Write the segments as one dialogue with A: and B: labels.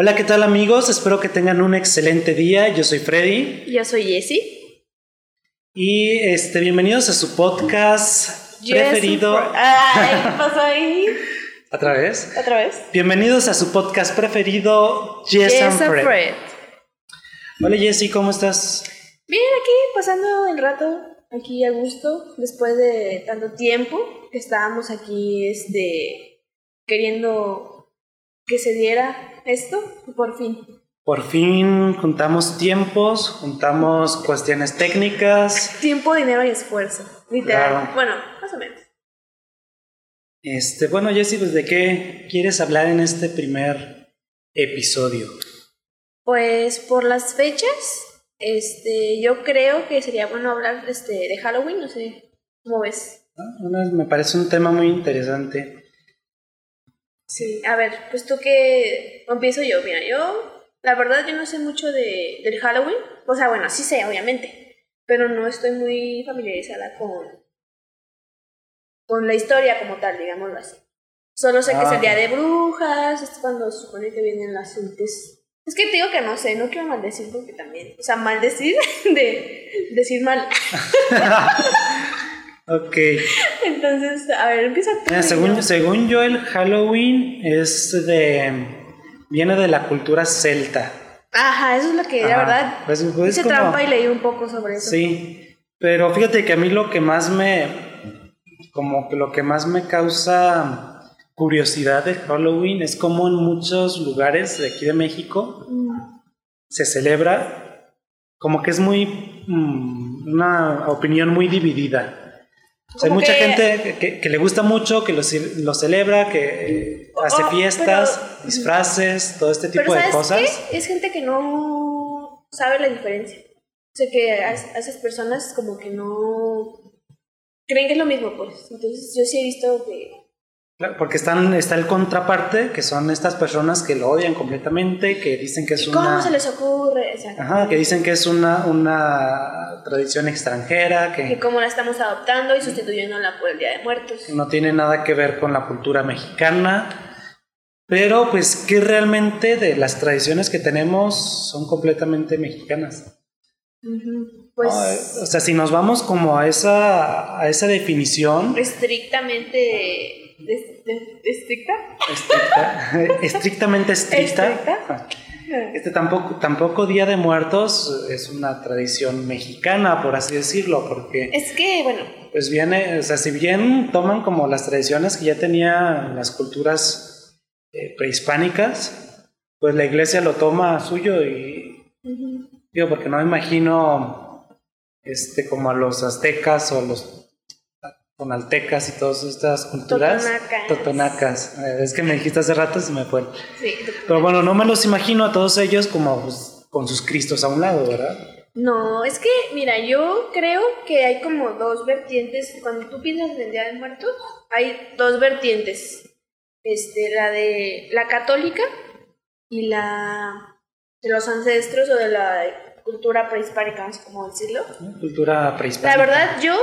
A: Hola, ¿qué tal amigos? Espero que tengan un excelente día. Yo soy Freddy.
B: Yo soy Jessie.
A: Y este, bienvenidos a su podcast preferido.
B: Ay, ¿qué pasó ahí?
A: ¿Otra vez?
B: ¿Otra vez?
A: Bienvenidos a su podcast preferido, Jess, and Fred.
B: Fred.
A: Hola Jessie, ¿cómo estás?
B: Bien, aquí pasando el rato, aquí a gusto, después de tanto tiempo que estábamos aquí, este, queriendo que se diera esto, por fin.
A: Por fin juntamos tiempos, juntamos cuestiones técnicas.
B: Tiempo, dinero y esfuerzo, literal.
A: Claro.
B: Bueno, más o menos.
A: Este, bueno, Jessie, pues, ¿de qué quieres hablar en este primer episodio?
B: Pues por las fechas, este, yo creo que sería bueno hablar este, de Halloween, no sé, ¿cómo ves?
A: Ah, me parece un tema muy interesante.
B: Sí, a ver, pues tú que empiezo yo, mira, yo, la verdad yo no sé mucho de, del Halloween, o sea, bueno, sí sé, obviamente, pero no estoy muy familiarizada con, con la historia como tal, digámoslo así. Solo sé que es el día de brujas, es cuando se supone que vienen las entes. Es que te digo que no sé, no quiero maldecir porque también, o sea, maldecir de decir mal.
A: Ok.
B: Entonces, a ver, empieza tú.
A: Mira, según,
B: yo.
A: según yo, el Halloween es de. viene de la cultura celta.
B: Ajá, eso es lo que, la
A: Ajá.
B: verdad,
A: Pues, pues,
B: hice
A: como-
B: trampa y leí un poco sobre eso.
A: Sí. Pero fíjate que a mí lo que más me. como que lo que más me causa curiosidad de Halloween es como en muchos lugares de aquí de México
B: Mm.
A: se celebra como que es muy. mm, una opinión muy dividida. O sea, hay mucha
B: que-
A: gente que, le gusta mucho, que lo, ce- lo celebra, que eh, hace
B: Oh,
A: fiestas,
B: pero-
A: disfraces, todo este tipo
B: Pero
A: de
B: ¿sabes
A: cosas.
B: qué? Es gente que no sabe la diferencia. O sea, que a, a esas personas como que no creen que es lo mismo, pues. Entonces yo sí he visto que...
A: Claro, Porque están, está el contraparte, que son estas personas que lo odian completamente, que dicen que es
B: ¿Cómo
A: una.
B: se les ocurre?
A: Ajá, que dicen que es una, una tradición extranjera,
B: que
A: que
B: cómo la estamos adoptando y sustituyéndola por el Día de Muertos.
A: no tiene nada que ver con la cultura mexicana. Pero, pues, que realmente de las tradiciones que tenemos son completamente mexicanas.
B: Ujú. Pues
A: eh, o sea, si nos vamos como a esa, a esa definición
B: estrictamente... des- ¿Estricta?
A: estricta- estrictamente estricta,
B: ¿Estricta?
A: este tampoco, tampoco Día de Muertos es una tradición mexicana, por así decirlo, porque
B: Es que, bueno,
A: pues viene, o sea, si bien toman como las tradiciones que ya tenían las culturas eh, prehispánicas, pues la iglesia lo toma suyo y digo, porque no me imagino este como a los aztecas o a los tonaltecas y todas estas culturas
B: Totonacas.
A: totonacas. Eh, Es que me dijiste hace rato se me fue.
B: sí.
A: Pero bueno, no me los imagino a todos ellos como pues, con sus cristos a un lado, ¿verdad?
B: No, es que, mira, yo creo que hay como dos vertientes. Cuando tú piensas en el Día de Muertos, hay dos vertientes. Este, la de la católica y la de los ancestros o de la cultura prehispánica, no sé cómo decirlo.
A: Cultura prehispánica.
B: La verdad, yo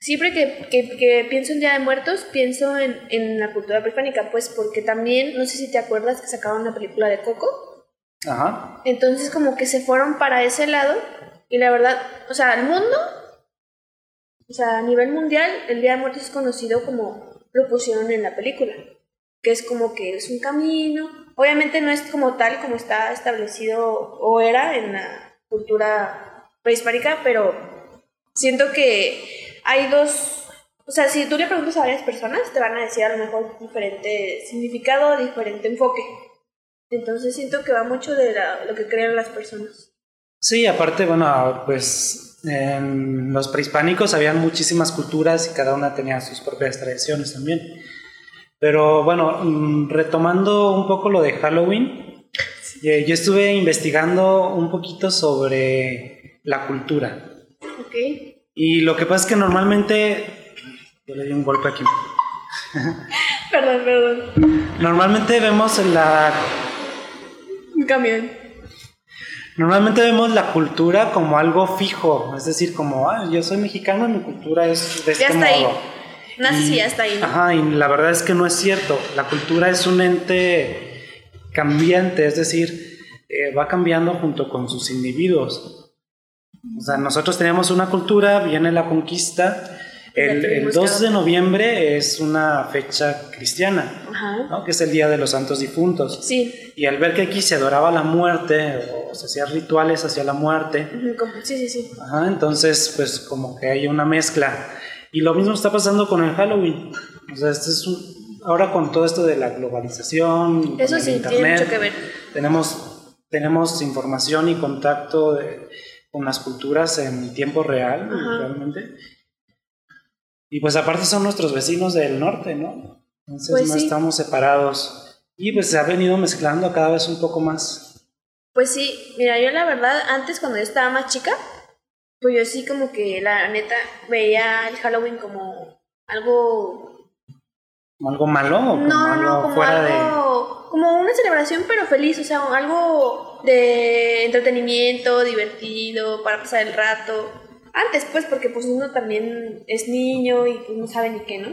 B: siempre que, que- que pienso en Día de Muertos, pienso en, en la cultura prehispánica, pues porque también, no sé si te acuerdas que sacaron una película de Coco.
A: Ajá.
B: Entonces como que se fueron para ese lado y la verdad, o sea, el mundo, o sea, a nivel mundial, el Día de Muertos es conocido como lo pusieron en la película, que es como que es un camino, obviamente no es como tal como está establecido o era en la cultura prehispánica, pero siento que hay dos, o sea, si tú le preguntas a varias personas, te van a decir a lo mejor diferente significado, diferente enfoque. Entonces siento que va mucho de la- lo que creen las personas.
A: Sí, aparte, bueno, pues en los prehispánicos habían muchísimas culturas y cada una tenía sus propias tradiciones también. Pero bueno, mm, retomando un poco lo de Halloween, eh, yo estuve investigando un poquito sobre la cultura.
B: ¿Ok?
A: Y lo que pasa es que normalmente... Yo le di un golpe aquí.
B: Perdón, perdón.
A: Normalmente vemos la
B: Un camión.
A: Normalmente vemos la cultura como algo fijo, es decir, como, ah, yo soy mexicano y mi cultura es de este
B: Ya está ahí.
A: modo.
B: Naces y
A: Y-
B: ya está ahí, ¿no?
A: Ajá, y la verdad es que no es cierto. La cultura es un ente cambiante, es decir, eh, va cambiando junto con sus individuos. O sea, nosotros teníamos una cultura, viene la conquista, el, el 2 de noviembre es una fecha cristiana, ¿no? que es el Día de los Santos Difuntos.
B: Sí.
A: Y al ver que aquí se adoraba la muerte o se hacían rituales hacia la muerte,
B: sí, sí, sí.
A: Ajá, entonces pues como que hay una mezcla. Y lo mismo está pasando con el Halloween. O sea, este es un, ahora con todo esto de la globalización,
B: Eso
A: con el
B: sí,
A: internet,
B: tiene mucho que ver.
A: Tenemos, tenemos información y contacto de- con las culturas en tiempo real,
B: Ajá.
A: realmente. Y pues aparte son nuestros vecinos del norte, ¿no? Entonces
B: Pues
A: no
B: sí.
A: estamos separados. Y pues se ha venido mezclando cada vez un poco más.
B: Pues sí, mira, yo la verdad, antes cuando yo estaba más chica, pues yo sí como que la neta veía el Halloween como algo...
A: ¿Como algo malo o como
B: No,
A: algo
B: no, como
A: fuera de...?
B: Como una celebración pero feliz, o sea, algo de entretenimiento, divertido, para pasar el rato. Antes pues, porque pues uno también es niño y pues no sabe ni qué, ¿no?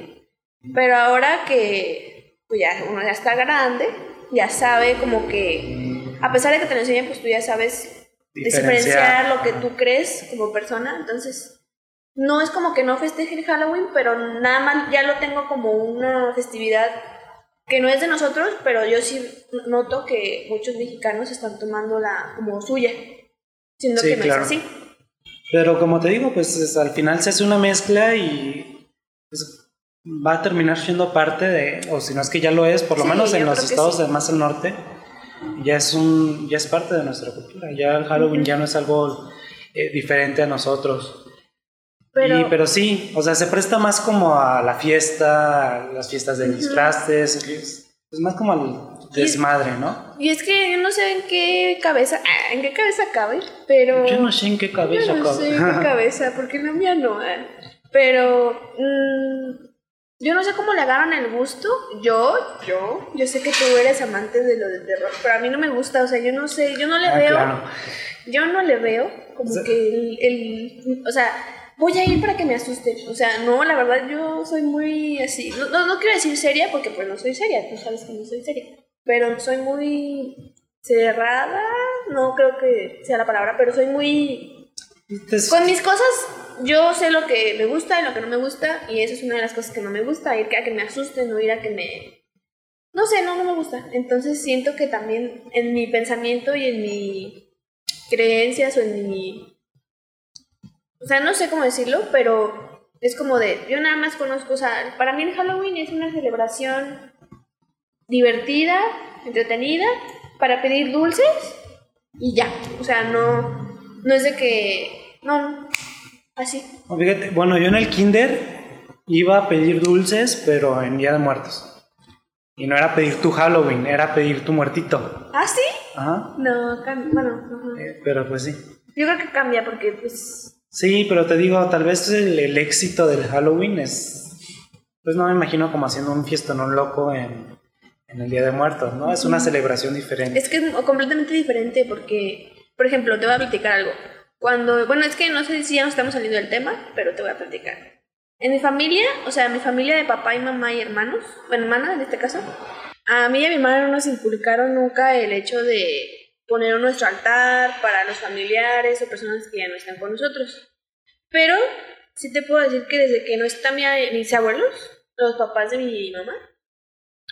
B: Pero ahora que pues ya uno ya está grande, ya sabe como que, a pesar de que te lo enseñan, pues tú ya sabes diferenciar lo que tú crees como persona. Entonces, no es como que no festeje el Halloween, pero nada más ya lo tengo como una festividad que no es de nosotros, pero yo sí noto que muchos mexicanos están tomándola como suya, siendo
A: Sí,
B: que no
A: claro.
B: es así.
A: Pero como te digo, pues es- al final se hace una mezcla y pues, va a terminar siendo parte de, o si no es que ya lo es, por lo
B: Sí,
A: menos en los estados
B: sí.
A: de más al norte, ya es, un, ya es parte de nuestra cultura. Ya el Halloween ya no es algo eh, diferente a nosotros.
B: Pero,
A: Y- pero sí, o sea, se presta más como a la fiesta, a las fiestas de disfraces, es, es más como al desmadre, ¿no?
B: y es que yo no sé en qué cabeza, ah, en qué cabeza cabe, pero...
A: Yo no sé en qué cabeza
B: Yo no
A: cabe.
B: sé en qué cabeza, porque la mía no. eh. Pero mm, yo no sé cómo le agarran el gusto. Yo, yo, yo sé que tú eres amante de lo de terror, pero a mí no me gusta. O sea, yo no sé, yo no le
A: Ah,
B: veo,
A: claro.
B: yo no le veo como
A: O sea-
B: que el, el- o sea, voy a ir para que me asusten. O sea, no, la verdad yo soy muy así. No, no, no quiero decir seria porque pues no soy seria, tú sabes que no soy seria. Pero soy muy cerrada, no creo que sea la palabra, pero soy muy
A: Entonces,
B: con mis cosas, yo sé lo que me gusta y lo que no me gusta, y eso es una de las cosas que no me gusta, ir a que me asusten o ir a que me... No sé, no, no me gusta. Entonces siento que también en mi pensamiento y en mi creencias o en mi... O sea, no sé cómo decirlo, pero es como de, yo nada más conozco, o sea, para mí el Halloween es una celebración divertida, entretenida, para pedir dulces y ya. O sea, no, no es de que, no, así.
A: Fíjate, bueno, yo en el kinder iba a pedir dulces, pero en Día de Muertos. Y no era pedir tu Halloween, era pedir tu muertito.
B: ¿Ah, sí?
A: Ajá.
B: No, bueno, ajá.
A: Eh, pero pues sí.
B: yo creo que cambia porque pues...
A: Sí, pero te digo, tal vez el, el éxito del Halloween es... Pues no me imagino como haciendo un fiestonón loco en, en el Día de Muertos, ¿no? Es una celebración diferente.
B: Es que es completamente diferente porque, por ejemplo, te voy a platicar algo. Cuando, bueno, es que no sé si ya nos estamos saliendo del tema, pero te voy a platicar. En mi familia, o sea, mi familia de papá y mamá y hermanos, bueno, hermana en este caso, a mí y a mi hermana no nos inculcaron nunca el hecho de poner nuestro altar para los familiares o personas que ya no están con nosotros. Pero sí te puedo decir que desde que no están mi- mis abuelos, los papás de mi mamá,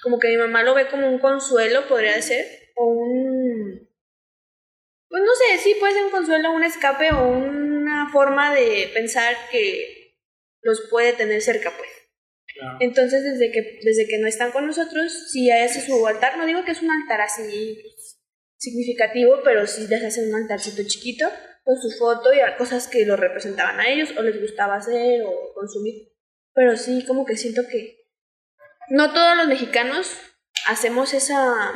B: como que mi mamá lo ve como un consuelo, podría ser, o un... Pues no sé, sí puede ser un consuelo, un escape o una forma de pensar que los puede tener cerca, pues.
A: Claro.
B: Entonces, desde que, desde que no están con nosotros, sí hace su altar. No digo que es un altar así significativo, pero sí les hacen un altarcito chiquito con su foto y cosas que lo representaban a ellos o les gustaba hacer o consumir. Pero sí, como que siento que no todos los mexicanos hacemos esa.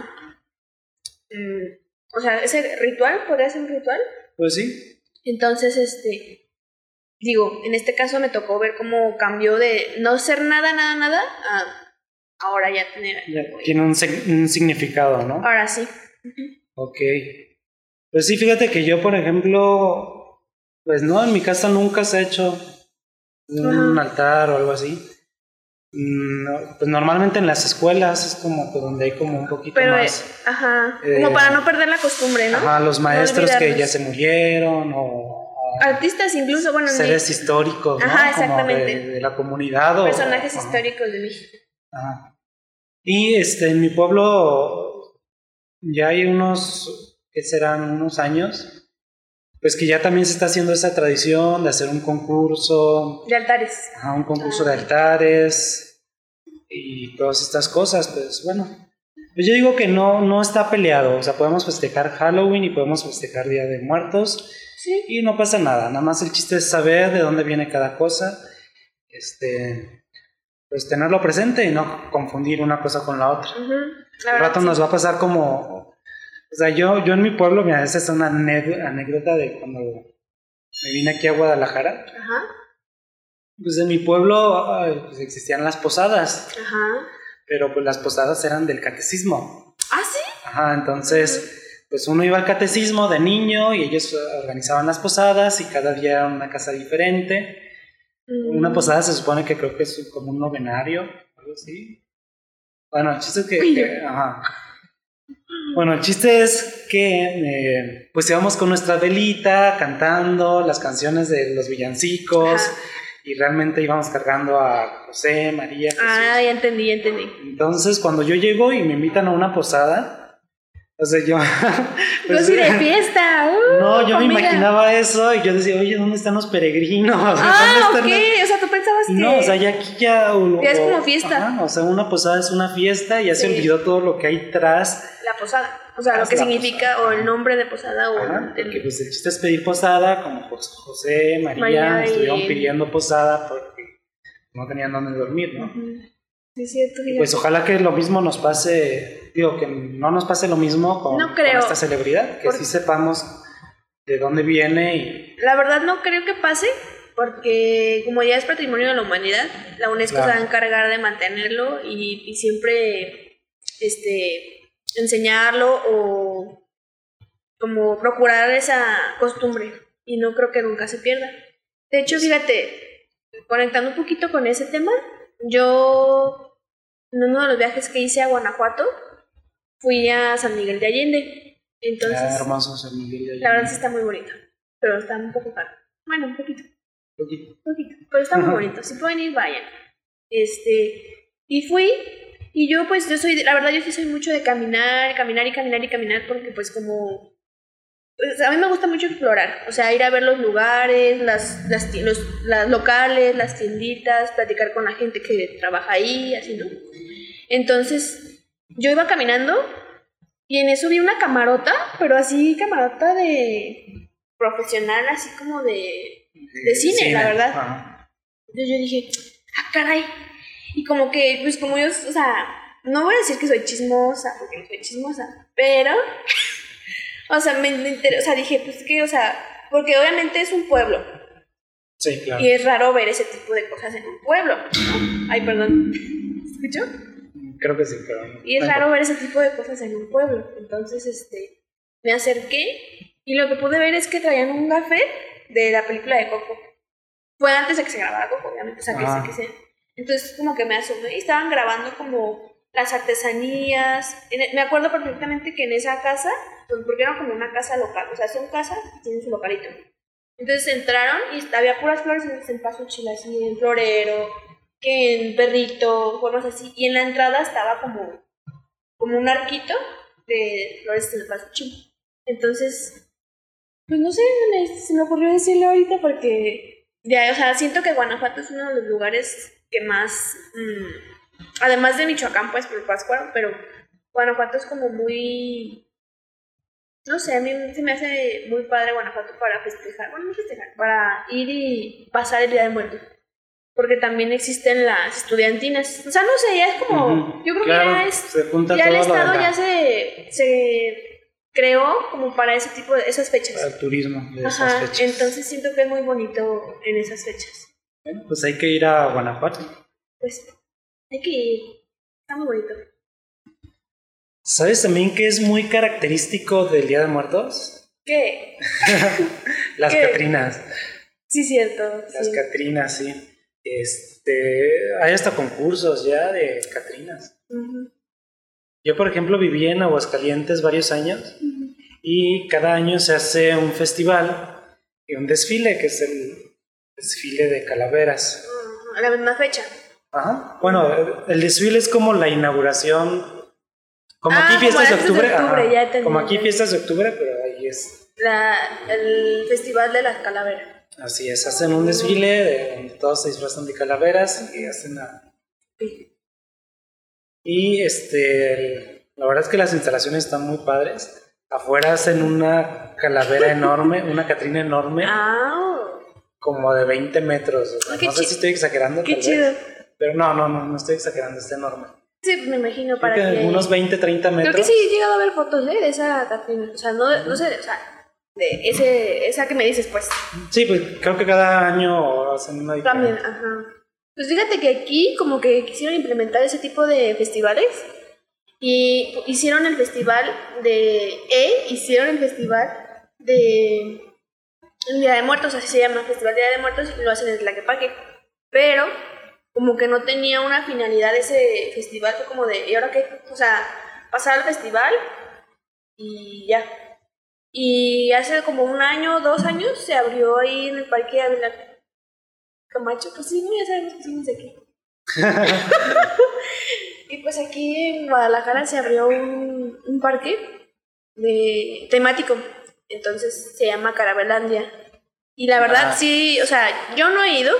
B: mm, o sea, ese ritual, podría ser un ritual.
A: Pues sí.
B: Entonces, este, digo, en este caso me tocó ver cómo cambió de no ser nada, nada, nada, a ahora ya tener.
A: Ya tiene un significado, ¿no?
B: Ahora sí.
A: Ok. Pues sí, fíjate que yo, por ejemplo, pues no, en mi casa nunca se ha hecho un
B: Ajá.
A: altar o algo así. Mm, pues normalmente en las escuelas es como que donde hay como un poquito
B: Pero, eh,
A: más.
B: ajá,
A: eh,
B: como para no perder la costumbre, ¿no?
A: Ajá, los
B: No
A: maestros que ya se murieron o
B: Artistas incluso, bueno,
A: seres históricos, ¿no?
B: Ajá,
A: Como
B: exactamente.
A: de, de la comunidad o
B: personajes históricos de México.
A: Ajá. Y este, en mi pueblo ya hay unos, ¿qué serán? Unos años, pues que ya también se está haciendo esa tradición de hacer un concurso,
B: De altares.
A: ajá, un concurso
B: Ah.
A: de altares y todas estas cosas, pues bueno. Pues yo digo que no, no está peleado, o sea, podemos festejar Halloween y podemos festejar Día de Muertos
B: Sí.
A: y no pasa nada, nada más el chiste es saber de dónde viene cada cosa, este, pues tenerlo presente y no confundir una cosa con la otra.
B: Ujú, La verdad,
A: rato
B: sí.
A: nos va a pasar como, o sea, yo, yo en mi pueblo, mira, esa es una anécdota de cuando me vine aquí a Guadalajara,
B: Ajá,
A: pues en mi pueblo pues existían las posadas,
B: ajá.
A: pero pues las posadas eran del catecismo.
B: ¿Ah, sí?
A: Ajá, entonces, pues uno iba al catecismo de niño y ellos organizaban las posadas y cada día era una casa diferente.
B: Mm.
A: Una posada se supone que creo que es como un novenario, algo así. Bueno, el chiste es que... Ajá. Bueno, el chiste es que eh, pues íbamos con nuestra velita cantando las canciones de los villancicos
B: Ajá.
A: y realmente íbamos cargando a José, María, Jesús.
B: Ah, ya entendí, ya entendí.
A: Entonces, cuando yo llego y me invitan a una posada, o sea, yo...
B: Yo
A: pues,
B: sí de fiesta. uh,
A: no, yo me
B: comida.
A: imaginaba eso y yo decía, oye, ¿dónde están los peregrinos?
B: Ah,
A: ¿dónde
B: ok.
A: están los-
B: O sea, tú pensabas que.
A: No, o sea, ya aquí ya... o-
B: Ya es como fiesta.
A: ajá, o sea, una posada es una fiesta y ya se olvidó todo lo que hay tras.
B: La posada. O sea, lo que significa,
A: posada.
B: o el nombre de posada, o
A: Ajá,
B: el-
A: porque pues el chiste es pedir posada, como Jos- José, María,
B: María y-
A: estuvieron pidiendo posada porque no tenían dónde dormir, ¿no?
B: Sí, cierto.
A: Pues ojalá que lo mismo nos pase, digo, que no nos pase lo mismo con,
B: No
A: con
B: creo.
A: esta celebridad, que sí sepamos de dónde viene y...
B: La verdad no creo que pase, porque como ya es patrimonio de la humanidad, la UNESCO
A: Claro.
B: se va a encargar de mantenerlo y, y siempre este, enseñarlo o como procurar esa costumbre. Y no creo que nunca se pierda. De hecho, fíjate, conectando un poquito con ese tema, yo en uno de los viajes que hice a Guanajuato fui a San Miguel de Allende. Entonces,
A: Ah, hermoso San Miguel de
B: la verdad sí
A: Allende.
B: está muy bonito, pero está un poco caro. Bueno, un poquito,
A: Poquito.
B: poquito, pero está muy bonito. Si pueden ir, vayan. Este, y fui, y yo pues yo soy, la verdad yo sí soy mucho de caminar, caminar y caminar y caminar, porque pues como, pues, a mí me gusta mucho explorar, o sea, ir a ver los lugares, las, las, los, las locales, las tienditas, platicar con la gente que trabaja ahí, así, ¿no? Entonces, yo iba caminando y en eso vi una camarota, pero así camarota de profesional, así como de... De cine, la verdad.
A: Ajá.
B: Entonces yo dije, ah, caray. Y como que, pues como yo, o sea, no voy a decir que soy chismosa, porque no soy chismosa, pero, o sea, me, me inter- o sea, dije, pues que, o sea, porque obviamente es un pueblo
A: Sí, claro.
B: y es raro ver ese tipo de cosas en un pueblo. Ay, perdón. ¿Escuchó?
A: Creo que sí, pero... no-
B: Y es
A: no
B: raro ver ese tipo de cosas en un pueblo. Entonces, este, me acerqué y lo que pude ver es que traían un café de la película de Coco. Fue antes de que se grabara Coco, obviamente, o sea, que,
A: Ah.
B: que se- Entonces, como que me asomé y estaban grabando como las artesanías. En e- me acuerdo perfectamente que en esa casa, pues, porque era como una casa local, o sea, son casas y tienen su localito. Entonces entraron y había puras flores en el paso así, en florero, que en perrito, formas así. Y en la entrada estaba como, como un arquito de flores en el paso Entonces, pues no sé, me- se me ocurrió decirlo ahorita porque, ya, o sea, siento que Guanajuato es uno de los lugares que más, mm, además de Michoacán, pues por Pátzcuaro, pero Guanajuato es como muy, no sé, a mí se me hace muy padre Guanajuato para festejar, bueno, no festejar, para ir y pasar el Día de Muertos. Porque también existen las estudiantinas. O sea, no sé, ya es como. Yo creo
A: claro,
B: que ya es.
A: se
B: Ya el Estado ya se, se creó como para ese tipo de esas fechas.
A: para el turismo de esas
B: Ajá,
A: fechas.
B: entonces siento que es muy bonito en esas fechas.
A: Bueno, pues hay que ir a Guanajuato.
B: Pues hay que ir. Está muy bonito.
A: ¿Sabes también que es muy característico del Día de Muertos?
B: ¿Qué?
A: Las
B: ¿Qué?
A: Catrinas.
B: Sí, cierto.
A: Las
B: sí.
A: Catrinas, sí. este, hay hasta concursos ya de Catrinas. Yo, por ejemplo, viví en Aguascalientes varios años y cada año se hace un festival y un desfile, que es el desfile de calaveras.
B: A la misma fecha.
A: Ajá. Bueno, el desfile es como la inauguración. Como
B: Ah,
A: aquí
B: como
A: fiestas de octubre. ajá.
B: ya.
A: Como aquí fiestas de octubre, pero ahí es.
B: La, el festival de las calaveras.
A: Así es, hacen un desfile de donde todos se disfrazan de calaveras y hacen a- Y este, la verdad es que las instalaciones están muy padres. Afuera hacen una calavera enorme, una catrina enorme,
B: Ah,
A: como de 20 metros. o sea,
B: Qué
A: no sé si estoy exagerando.
B: qué chido.
A: vez, pero no, no, no, no estoy exagerando, está enorme.
B: Sí, me imagino
A: Creo
B: para
A: que
B: que...
A: unos 20, 30 metros.
B: Creo que sí he llegado a ver fotos ¿eh? de esa Catrina. O sea, no, no sé, o sea, de ese, esa que me dices, pues.
A: Sí, pues creo que cada año hacen una
B: También,
A: diferente.
B: ajá. Pues fíjate que aquí como que quisieron implementar ese tipo de festivales y hicieron el festival de E, hicieron el festival de el Día de Muertos, así se llama, Festival Día de Muertos y lo hacen en Tlaquepaque. Pero como que no tenía una finalidad ese festival, fue como de, ¿y ahora qué? O sea, pasar al festival y ya. Y hace como un año, dos años, se abrió ahí en el Parque de Ávila Camacho, pues sí, no, ya sabemos que somos de aquí. Y pues aquí en Guadalajara se abrió un, un parque de, temático, entonces se llama Carabelandia. Y la verdad
A: Ah.
B: sí, o sea, yo no he ido,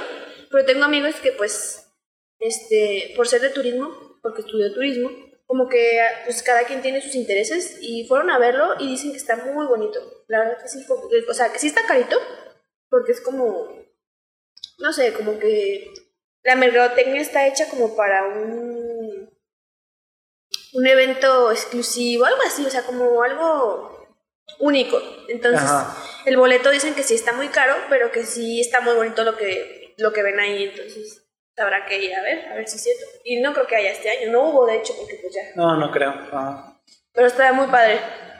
B: pero tengo amigos que pues, este, por ser de turismo, porque estudio turismo, como que pues cada quien tiene sus intereses y fueron a verlo y dicen que está muy bonito. La verdad que sí, o sea, que sí está carito, porque es como, no sé, como que la mercadotecnia está hecha como para un un evento exclusivo, algo así, o sea, como algo único. Entonces,
A: Ajá.
B: el boleto dicen que sí está muy caro, pero que sí está muy bonito lo que lo que ven ahí, entonces habrá que ir a ver, a ver si es cierto. Y no creo que haya este año, no hubo de hecho, porque pues ya.
A: No, no creo. Ajá.
B: Pero está muy padre.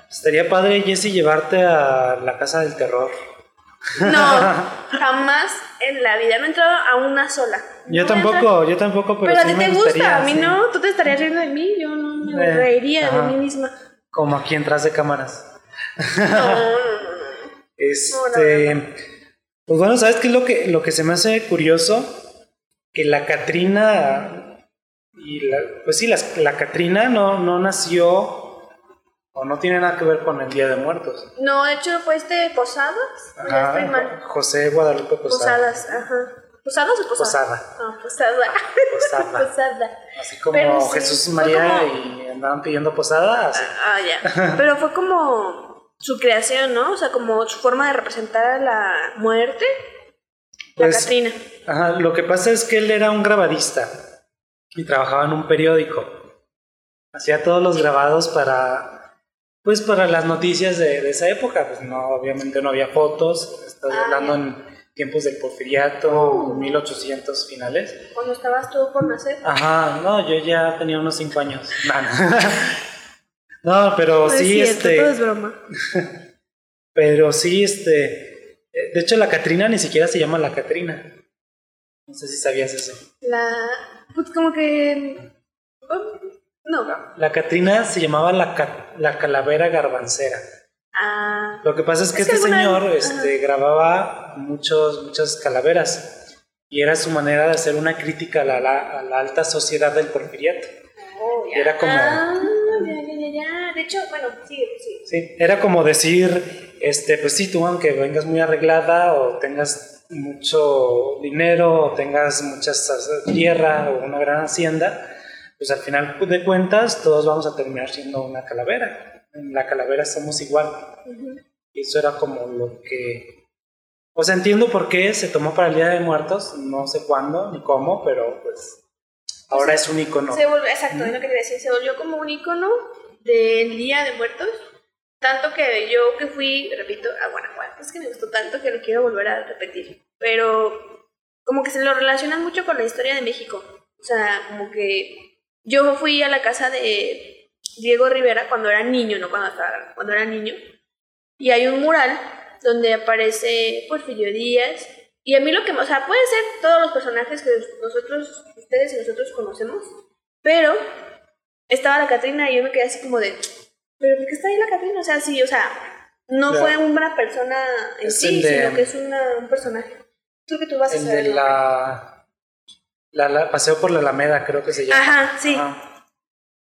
A: Estaría padre, Jesse, llevarte a la casa del terror.
B: No, jamás en la vida, no he entrado a una sola.
A: Yo tampoco, yo tampoco, pero,
B: Pero a ti
A: me
B: te
A: gustaría,
B: gusta, a mí
A: sí.
B: no. Tú te estarías riendo de mí, yo no me
A: Eh,
B: reiría
A: ajá.
B: de mí misma.
A: Como aquí entras de cámaras.
B: No, no, no, no.
A: Este, pues bueno, ¿sabes qué es lo que, lo que se me hace curioso? Que la Catrina, y la, pues sí, las- la, Catrina no, no nació o no tiene nada que ver con el Día de Muertos.
B: No, de hecho fue este Posadas.
A: Ajá. José Guadalupe Posada.
B: Posadas, ajá. ¿Posadas o Posadas?
A: Posada.
B: Ah, Posada.
A: Posada.
B: Posada.
A: Así como
B: Pero sí,
A: Jesús
B: fue
A: María
B: como-
A: y andaban pidiendo posada. así.
B: Ah, ya. Pero fue como su creación, ¿no? O sea, como su forma de representar la muerte. La
A: Pues,
B: Catrina.
A: Ajá, lo que pasa es que él era un grabadista y trabajaba en un periódico. Hacía todos los grabados para, pues para las noticias de, de esa época. Pues no, obviamente no había fotos. Estoy
B: Ah,
A: hablando en tiempos del porfiriato, 1800 finales.
B: Cuando estabas tú por nacer.
A: Ajá, no, yo ya tenía unos 5 años. No, no. No, pero
B: No es
A: sí,
B: cierto,
A: este.
B: todo es broma.
A: Pero sí, este. eh, De hecho, la Catrina ni siquiera se llama la Catrina. No sé si sabías eso.
B: La. Pues como que. No.
A: La Catrina se llamaba la, ca- la calavera garbancera.
B: Ah.
A: Lo que pasa es que
B: Es que
A: este
B: alguna-
A: señor este, grababa muchos, muchas calaveras y era su manera de hacer una crítica a la, la- a la alta sociedad del porfiriato.
B: Oh, ya.
A: Era como-
B: Ah, ya, ya, ya, ya. De hecho, bueno, sí, sí.
A: Sí, era como decir, este, pues sí, tú aunque vengas muy arreglada o tengas mucho dinero o tengas mucha tierra o una gran hacienda, pues al final de cuentas todos vamos a terminar siendo una calavera. En la calavera somos igual. Y eso era como lo que... O sea, entiendo por qué se tomó para el Día de Muertos, no sé cuándo ni cómo, pero pues ahora es un icono.
B: Se volvió, exacto, es lo que quería decir, se volvió como un icono del Día de Muertos. Tanto que yo que fui, repito, a Guanajuato, es que me gustó tanto que lo quiero volver a repetir. Pero como que se lo relacionan mucho con la historia de México. O sea, como que yo fui a la casa de Diego Rivera cuando era niño, no cuando estaba, cuando era niño. Y hay un mural donde aparece Porfirio Díaz Y a mí lo que, o sea, puede ser todos los personajes que nosotros, ustedes y nosotros conocemos, pero estaba la Catrina y yo me quedé así como de, ¿pero por qué está ahí la Catrina? O sea, sí, o sea, no fue una persona en sí, sino que es una, un personaje. Creo que tú vas a saber.
A: De la, la, Paseo por la Alameda, creo que se llama.
B: Ajá, sí.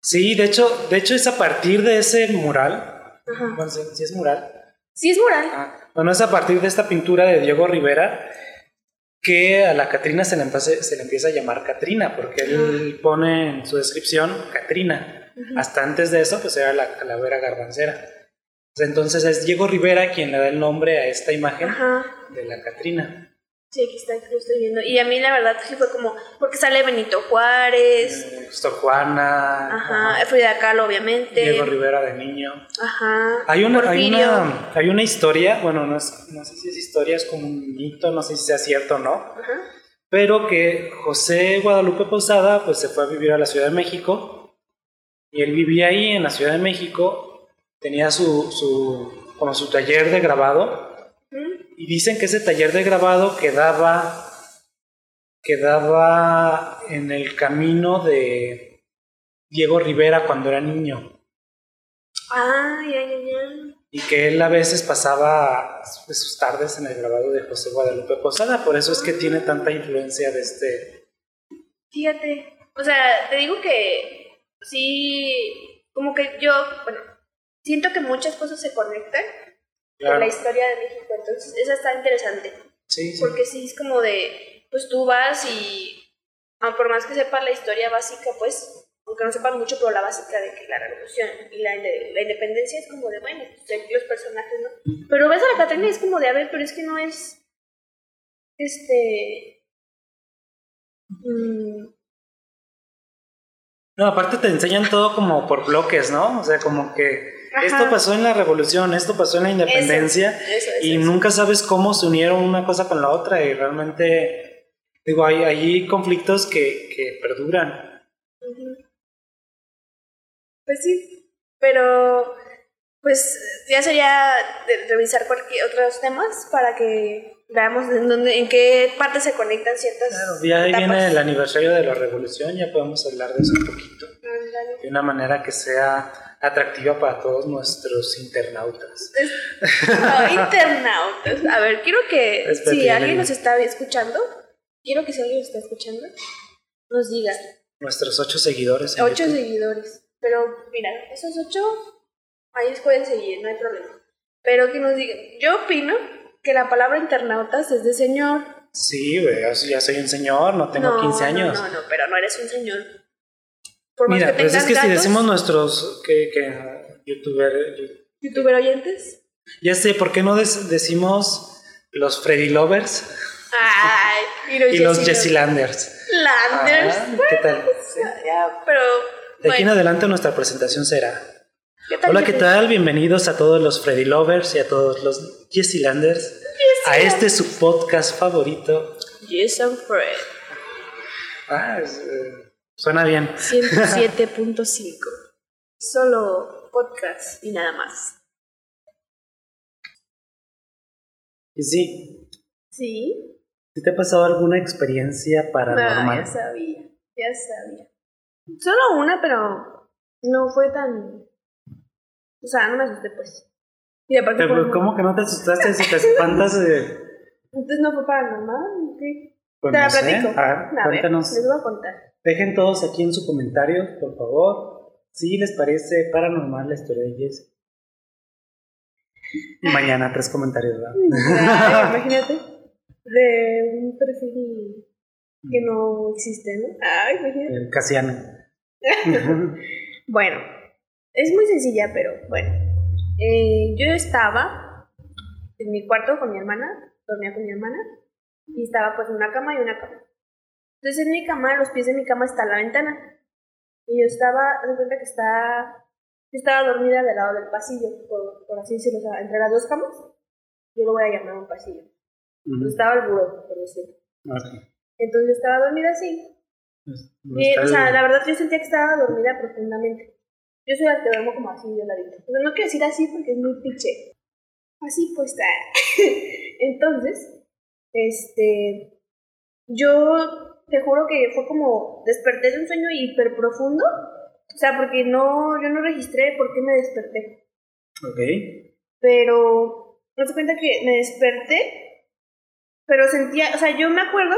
A: Sí, de hecho, de hecho es a partir de ese mural. Ajá. Bueno, sí, es mural.
B: Sí es mural.
A: Ah, bueno, es a partir de esta pintura de Diego Rivera que a la Catrina se le, se le empieza a llamar Catrina, porque él pone en su descripción Catrina. Hasta antes de eso, pues era la calavera garbancera. Entonces es Diego Rivera quien le da el nombre a esta imagen de la Catrina.
B: Sí, aquí está, aquí lo estoy viendo. Y a mí la verdad sí fue como, porque sale Benito Juárez.
A: Eh, Juana.
B: Ajá, Frida Kahlo, obviamente.
A: Diego Rivera de niño.
B: Ajá.
A: Hay una, hay una, hay una historia, bueno, no, es, no sé si es historia, es como un mito, no sé si sea cierto o no. Ajá. Pero que José Guadalupe Posada pues se fue a vivir a la Ciudad de México. Y él vivía ahí en la Ciudad de México. Tenía su, su, como su taller de grabado y dicen que ese taller de grabado quedaba, quedaba en el camino de Diego Rivera cuando era niño.
B: Ah, ya, ya, ya.
A: Y que él a veces pasaba sus tardes en el grabado de José Guadalupe Posada, por eso es que tiene tanta influencia de este...
B: Fíjate, o sea, te digo que sí, como que yo, bueno, siento que muchas cosas se conectan la historia de México. Entonces, esa está interesante.
A: Sí,
B: Porque sí es como de, pues tú vas y, ah, por más que sepas la historia básica, pues, aunque no sepas mucho, pero la básica de que la revolución y la, la independencia es como de, bueno, pues, los personajes, ¿no? Pero ves a la Catrina y es como de, a ver, pero es que no es, este... Mm,
A: no, aparte te enseñan todo como por bloques, ¿no? O sea, como que esto pasó en la revolución, esto pasó en la independencia y nunca sabes cómo se unieron una cosa con la otra y realmente, digo, hay, hay conflictos que, que perduran.
B: Pues sí, pero pues ya sería revisar cualquier otros temas para que veamos en, dónde, en qué parte se conectan ciertas.
A: Claro, ya ahí viene el aniversario de la revolución, ya podemos hablar de eso un poquito. De una manera que sea atractiva para todos nuestros internautas.
B: internautas. A ver, quiero que si alguien nos está escuchando, quiero que si alguien nos está escuchando, nos diga.
A: Nuestros ocho seguidores.
B: Ocho seguidores. Pero mira, esos ocho, ahí pueden seguir, no hay problema. Pero que nos digan, yo opino que la palabra internautas es de señor.
A: Sí, güey, ya soy un señor, no tengo 15 años.
B: No, no, no, pero no eres un señor.
A: Mira, pues es que si decimos nuestros que, que youtuber,
B: youtuber oyentes.
A: Ya sé, ¿por qué no decimos los Freddy Lovers?
B: Ay,
A: y los, Jesse Landers.
B: Landers.
A: ¿Qué tal?
B: Pues, ya, pero
A: de aquí en adelante nuestra presentación será. Hola, ¿qué tal? Bienvenidos a todos los Freddy Lovers y a todos los Jesse Landers. a este su podcast favorito.
B: Yes, I'm Fred.
A: Ah, es, eh, Suena bien.
B: 107.5. Solo podcast y nada más.
A: ¿Y sí?
B: Sí.
A: ¿Te ha pasado alguna experiencia paranormal?
B: No, ya sabía, ya sabía. Solo una, pero no fue tan... O sea, no me asusté, pues.
A: Y aparte pero, ¿Cómo que no te asustaste si te espantas de...?
B: Entonces no fue paranormal, ¿qué?
A: Pues te la platico. A ver, cuéntanos.
B: les voy a contar.
A: Dejen todos aquí en su comentario, por favor, si les parece paranormal la historia de. Mañana tres comentarios,
B: ¿verdad? imagínate, de un perfil que no existe, ¿no? Ay, imagínate.
A: El casiano.
B: bueno, es muy sencilla, pero bueno. Eh, yo estaba en mi cuarto con mi hermana, dormía con mi hermana, y estaba pues en una cama y una cama. Entonces en mi cama, los pies de mi cama está la ventana. Y yo estaba, me cuenta que estaba, estaba dormida del lado del pasillo, por, así decirlo, o sea, entre las dos camas, yo lo voy a llamar un pasillo. Estaba el buró, por decirlo. Entonces yo estaba dormida así. Pues, y, o sea, la verdad yo sentía que estaba dormida profundamente. Yo soy la que duermo como así de ladito. no quiero decir así porque es muy piche. Así pues está. Entonces, este, yo te juro que fue como desperté de un sueño hiper profundo, o sea, porque no, yo no registré por qué me desperté.
A: Ok.
B: Pero, me doy cuenta que me desperté, pero sentía, o sea, yo me acuerdo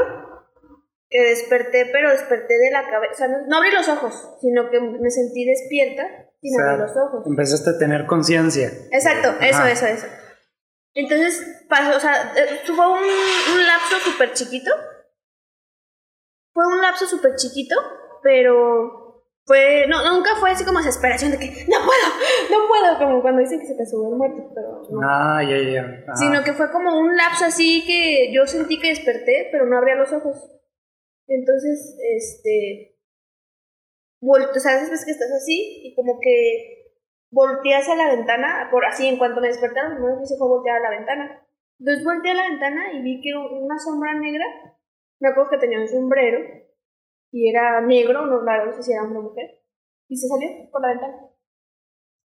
B: que desperté, pero desperté de la cabeza, o sea, no, no abrí los ojos, sino que me sentí despierta sin
A: O sea,
B: abrir los ojos.
A: Empezaste a tener conciencia.
B: Exacto, eso,
A: Ajá.
B: eso, eso. Entonces, pasó, o sea, eh, fue un, un lapso súper chiquito. Fue un lapso súper chiquito, pero fue, no, nunca fue así como desesperación de que no puedo, no puedo, como cuando dicen que se te sube el muerto, pero no.
A: Ah, ya, ya. Ajá.
B: Sino que fue como un lapso así que yo sentí que desperté, pero no abría los ojos. Entonces, este, vol- o sea, esas veces que estás así y como que volteé hacia la ventana, por así, en cuanto me despertaron, primero que hice fue voltear a la ventana. Entonces volteé a la ventana y vi que una sombra negra, me acuerdo que tenía un sombrero y era negro, no, no sé si era hombre o mujer, y se salió por la ventana.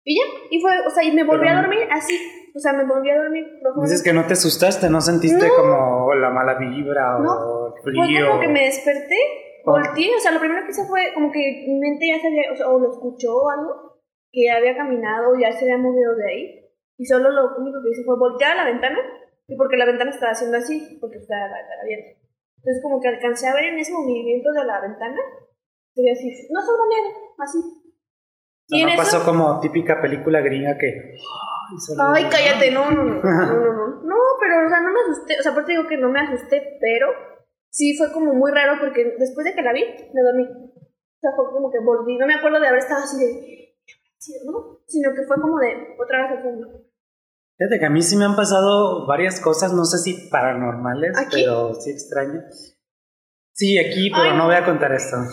B: Y ya, y fue, o sea, y me volví
A: Pero-
B: a dormir así, o sea, me volví a dormir.
A: Dices que no te asustaste, no sentiste
B: No.
A: como la mala vibra o el
B: Fue
A: frío.
B: como que me desperté,
A: Oh.
B: volteé, o sea, lo primero que hice fue como que mi mente ya se había, o, sea, o lo escuchó o algo, que ya había caminado, ya se había movido de ahí, y solo lo único que hice fue voltear a la ventana, y porque la ventana estaba haciendo así, porque estaba la ventana abierta. Entonces como que alcancé a ver en ese movimiento de la ventana, veía así, no solo negro, así. Y
A: no
B: eso-
A: pasó como típica película gringa que. Ay,
B: cállate, no, no, no, no, no, no, no, pero, o sea, no me asusté, o sea, aparte digo que no me asusté, pero sí fue como muy raro porque después de que la vi, me dormí. O sea, fue como que volví, no me acuerdo de haber estado así de, ¿no? Sino que fue como de otra vez al fondo.
A: Fíjate que a mí sí me han pasado varias cosas, no sé si paranormales,
B: ¿Aquí?
A: pero sí extrañas. Sí, aquí, pero
B: Ay,
A: no
B: no.
A: voy a contar esto.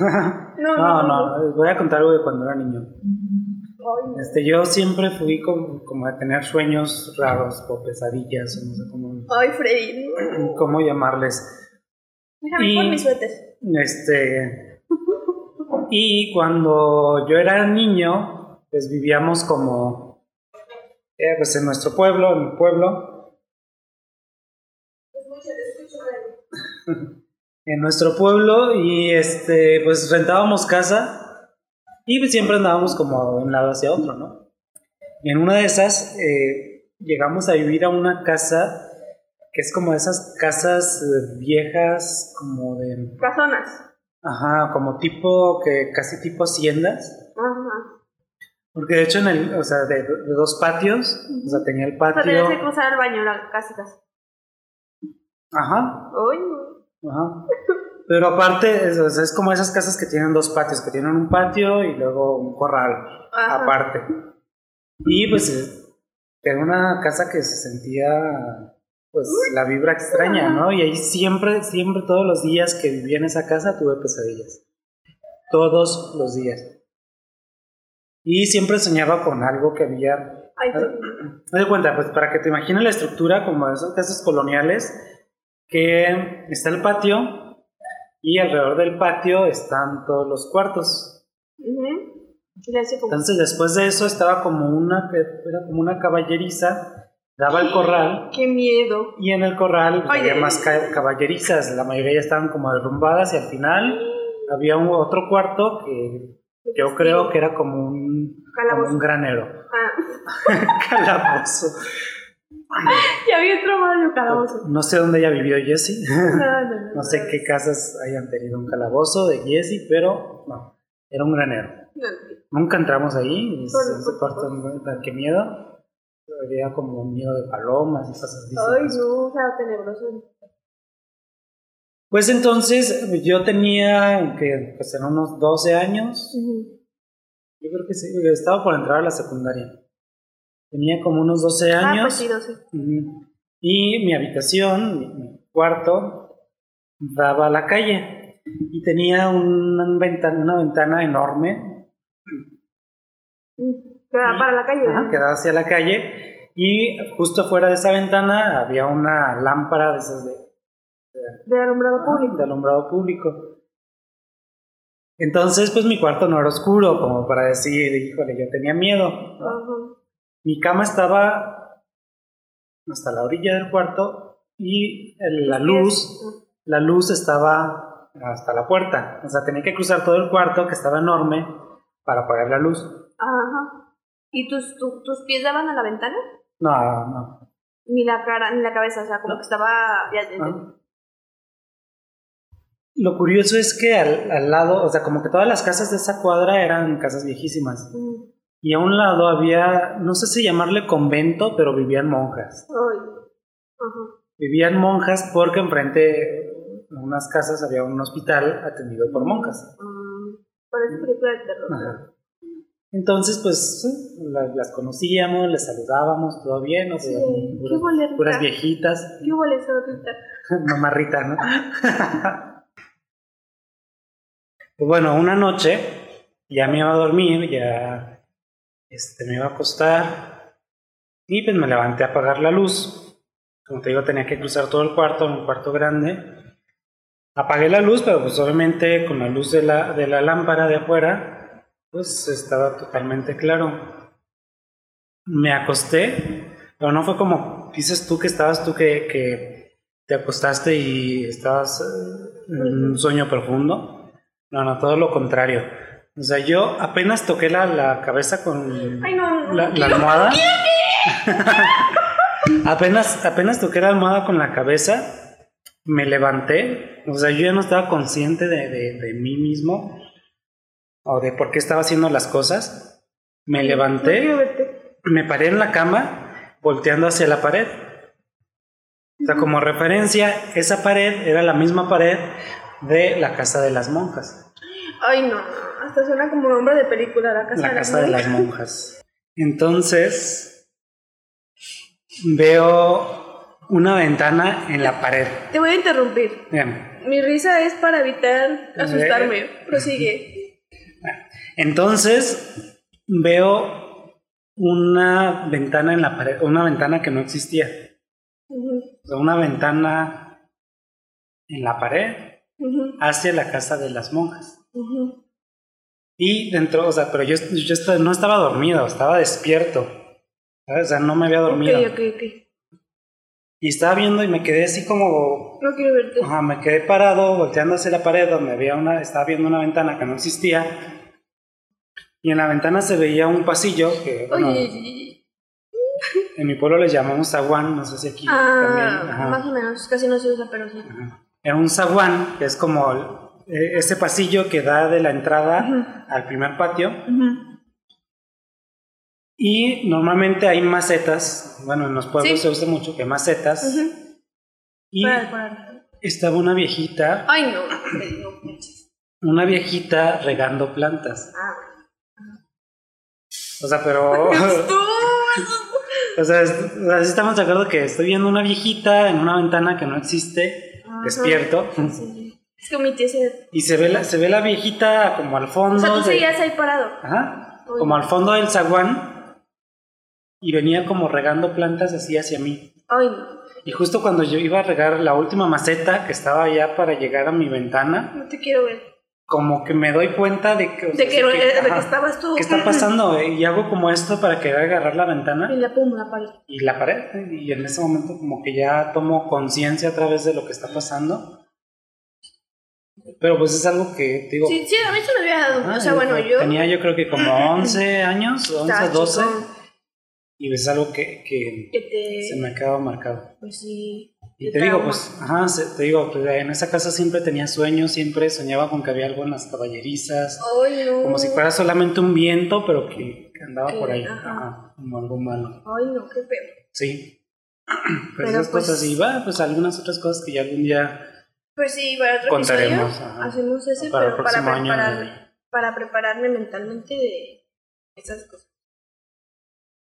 B: No,
A: no, no, voy a contar algo de cuando era niño.
B: Ay, no.
A: Este, yo siempre fui como, como a tener sueños raros o pesadillas, o no sé cómo,
B: Ay, Freddy, no.
A: cómo llamarles.
B: Déjame
A: Y-
B: por mis suéter.
A: Este, y cuando yo era niño, pues vivíamos como, eh, pues en nuestro pueblo, en mi pueblo, en nuestro pueblo y este, pues rentábamos casa y pues siempre andábamos como de un lado hacia otro, ¿no? Y en una de esas eh, llegamos a vivir a una casa que es como esas casas eh, viejas, como de
B: Casonas.
A: Ajá, como tipo, que casi tipo haciendas.
B: Ajá.
A: Porque de hecho, en el, o sea, de, de dos patios, o sea, tenía el
B: O sea,
A: patio.
B: tenías que cruzar el baño, casi casi.
A: Ajá,
B: no.
A: ajá. Pero aparte, es, como esas casas que tienen dos patios, que tienen un patio y luego un corral
B: Ajá.
A: aparte. Y pues, era una casa que se sentía, pues, la vibra extraña, ¿no? Y ahí siempre, siempre, todos los días que vivía en esa casa tuve pesadillas. Todos los días. Y siempre soñaba con algo que había.
B: Ay,
A: haz de cuenta, pues para que te imagines la estructura como de esas casas coloniales, que está el patio y alrededor del patio están todos los cuartos. Entonces después de eso estaba como una, era como una caballeriza, daba el corral
B: Qué miedo.
A: y en el corral
B: Ay,
A: había más ca- caballerizas, la mayoría ya estaban como derrumbadas y al final había un otro cuarto que yo creo que era como un, como un granero.
B: Ah,
A: Calabozo.
B: ya vi otro Mario calabozo.
A: No sé dónde haya vivido Jessie.
B: No, no, no.
A: No sé qué casas hayan tenido un calabozo de Jessie, pero no, era un granero. Nunca entramos ahí, ese cuarto, qué miedo. Había como miedo de palomas y cosas así.
B: Ay, no, o sea, tenebroso.
A: Pues entonces yo tenía, que pues eran unos 12 años, yo creo que sí, estaba por entrar a la secundaria. Tenía como unos 12
B: Ah,
A: años.
B: pues sí, 12.
A: Ujú. Y mi habitación, mi, cuarto, daba a la calle. Y tenía una ventana, una ventana enorme
B: Mm. Para, para la calle.
A: ajá,
B: ¿verdad?
A: que daba hacia la calle. Y justo afuera de esa ventana había una lámpara de esas de,
B: De alumbrado público.
A: de alumbrado público. Entonces, pues mi cuarto no era oscuro, como para decir, híjole, yo tenía miedo. Mi cama estaba hasta la orilla del cuarto y el- la luz, la luz estaba hasta la puerta. O sea, tenía que cruzar todo el cuarto que estaba enorme para apagar la luz.
B: Ajá. ¿Y tus, tu- tus pies daban a la ventana?
A: No, no.
B: Ni la cara, ni la cabeza, o sea, como que estaba... Ya, ya-
A: Ah. Lo curioso es que al, al lado, o sea, como que todas las casas de esa cuadra eran casas viejísimas.
B: Mm.
A: Y a un lado había, no sé si llamarle convento, pero vivían monjas.
B: Ay. Ajá.
A: Vivían monjas porque enfrente, en unas casas, había un hospital atendido por monjas.
B: Parece película de terror.
A: Ajá. Entonces, pues, sí, las conocíamos, les saludábamos, todo bien, o sea,
B: Sí,
A: puras, puras viejitas,
B: Qué bolerita.
A: mamarrita, ¿no? pues bueno, una noche ya me iba a dormir, ya este, me iba a acostar y pues me levanté a apagar la luz. Como te digo, tenía que cruzar todo el cuarto, un cuarto grande. Apagué la luz, pero pues obviamente con la luz de la, de la lámpara de afuera, pues estaba totalmente claro. Me acosté, pero no fue como dices tú que estabas tú que, que te acostaste y estabas eh, en un sueño profundo. No, no, todo lo contrario. O sea, yo apenas toqué la, la cabeza con
B: Ay, no, no.
A: la, la almohada. apenas, apenas toqué la almohada con la cabeza, me levanté. O sea, yo ya no estaba consciente de, de- de mí mismo o de por qué estaba haciendo las cosas. Me levanté, me paré en la cama, volteando hacia la pared. O sea, como referencia, esa pared era la misma pared de la casa de las monjas.
B: Ay, no. Hasta suena como nombre de película, La Casa
A: la
B: de las
A: casa de
B: Monjas.
A: las monjas. Entonces, veo una ventana en la pared.
B: Te voy a interrumpir.
A: Bien.
B: Mi risa es para evitar asustarme. Prosigue.
A: Entonces, veo una ventana en la pared, una ventana que no existía. Una ventana en la pared hacia la casa de las monjas. Y dentro, o sea, pero yo, yo esta- no estaba dormido, estaba despierto. ¿sabes? O sea, no me había dormido.
B: Ok, ok, ok.
A: Y estaba viendo y me quedé así como
B: No quiero verte.
A: Ajá, me quedé parado volteando hacia la pared donde había una, estaba viendo una ventana que no existía. Y en la ventana se veía un pasillo que bueno,
B: Oye,
A: en mi pueblo le llamamos zaguán, no sé si aquí
B: ah,
A: también. ajá,
B: más o menos, casi no se usa, pero sí.
A: ajá. Era un zaguán, que es como eh, ese pasillo que da de la entrada al primer patio. Y normalmente hay macetas, bueno, en los pueblos
B: Sí.
A: se usa mucho que macetas. Y
B: Para- para-
A: estaba una viejita,
B: Ay, no,
A: una viejita regando plantas.
B: Ah,
A: O sea, pero... O sea, estamos de acuerdo que estoy viendo una viejita en una ventana que no existe, despierto,
B: Sí. Es que omití ese.
A: y se ve la, se ve la viejita como al fondo.
B: O sea, tú
A: de-
B: seguías ahí parado.
A: Ajá,
B: Uy.
A: como al fondo del zaguán, y venía como regando plantas así hacia mí.
B: Ay, no.
A: Y justo cuando yo iba a regar la última maceta que estaba ya para llegar a mi ventana,
B: No te quiero ver.
A: como que me doy cuenta de que... o
B: De
A: sea,
B: que, de que estabas tú.
A: ¿Qué está pasando? eh? Y hago como esto para querer agarrar la ventana.
B: Y la pum, la pared.
A: y la pared y en ese momento como que ya tomo conciencia a través de lo que está pasando pero pues es algo que digo
B: Sí, sí, a mí se me había dado.
A: ah,
B: o sea, bueno, yo.
A: tenía yo creo que como 11 años 11
B: estaba
A: 12
B: chico,
A: y es algo que, que
B: Que te.
A: se me ha quedado marcado
B: Pues sí.
A: y
B: de
A: te digo pues ajá te digo pues, en esa casa siempre tenía sueños siempre soñaba con que había algo en las caballerizas
B: Ay, no.
A: como si fuera solamente un viento pero que, que andaba
B: Que-
A: por ahí
B: ajá.
A: ajá, como algo malo
B: Ay, no, qué feo.
A: sí pero,
B: Pero,
A: esas
B: pues-
A: cosas y va pues algunas otras cosas que ya algún día
B: Pues sí, para otro
A: Contaremos,
B: episodio
A: ajá.
B: hacemos ese,
A: Para
B: pero para,
A: próximo año,
B: preparar,
A: eh.
B: para prepararme mentalmente de esas cosas.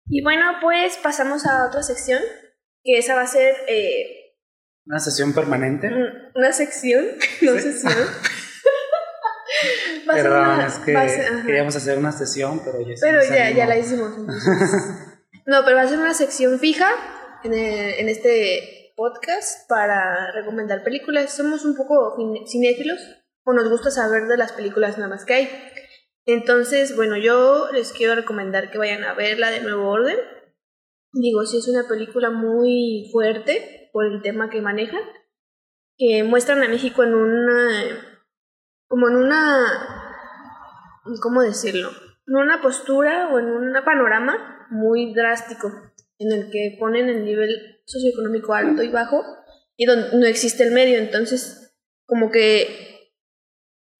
B: Y bueno, pues pasamos a otra sección, que esa va a ser eh,
A: Una sesión permanente.
B: una sección, no
A: Sí.
B: sesión.
A: Perdón,
B: una-
A: es que
B: ser-
A: queríamos hacer una sesión, pero ya
B: Pero ya, la hicimos. entonces. no, pero va a ser una sección fija en, el- en este podcast para recomendar películas. Somos un poco cinéfilos o nos gusta saber de las películas nada más que hay. Entonces, bueno, yo les quiero recomendar que vayan a ver la de Nuevo Orden. digo, sí es una película muy fuerte por el tema que manejan, que muestran a México en una, como en una, ¿cómo decirlo? En una postura o en un panorama muy drástico, en el que ponen el nivel socioeconómico alto y bajo, y donde no existe el medio, entonces, como que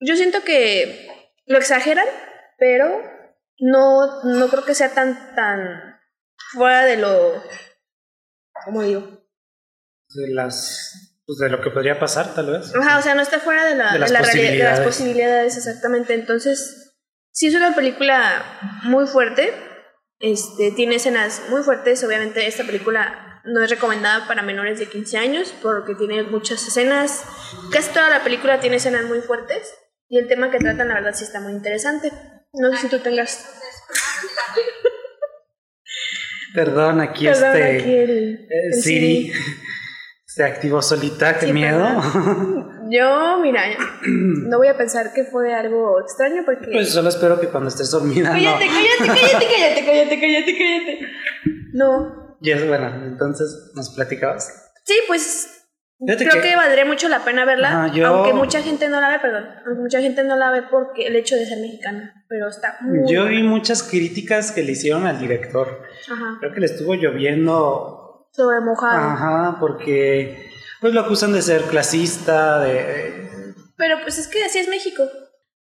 B: yo siento que lo exageran, pero no, no creo que sea tan, tan fuera de lo, ¿cómo digo?
A: De las, pues de lo que podría pasar, tal vez.
B: Ajá, o sea, no está fuera de la,
A: De las
B: de la realidad, de las
A: posibilidades.
B: posibilidades, exactamente. Entonces, sí es una película muy fuerte, este, tiene escenas muy fuertes, obviamente esta película no es recomendada para menores de 15 años porque tiene muchas escenas, casi toda la película tiene escenas muy fuertes y el tema que tratan la verdad sí está muy interesante. No sé si tú tengas...
A: Perdón, aquí
B: Perdón,
A: este.
B: aquí el, el
A: Siri se activó solita, qué
B: Sí,
A: miedo.
B: Yo, mira, no voy a pensar que fue algo extraño porque...
A: Pues solo espero que cuando estés dormida.
B: cállate,
A: no.
B: cállate, cállate, cállate, cállate, cállate, cállate. No,
A: Y es bueno, entonces nos platicabas.
B: Sí, pues
A: Fíjate
B: creo
A: que-
B: que, valdría mucho la pena verla,
A: yo-
B: aunque mucha gente no la ve, perdón, aunque mucha gente no la ve porque el hecho de ser mexicana, pero está muy
A: Yo vi
B: buena.
A: muchas críticas que le hicieron al director.
B: Ajá,
A: Creo que le estuvo lloviendo.
B: sobre mojado.
A: Ajá, porque pues lo acusan de ser clasista, de.
B: Pero pues es que así es México.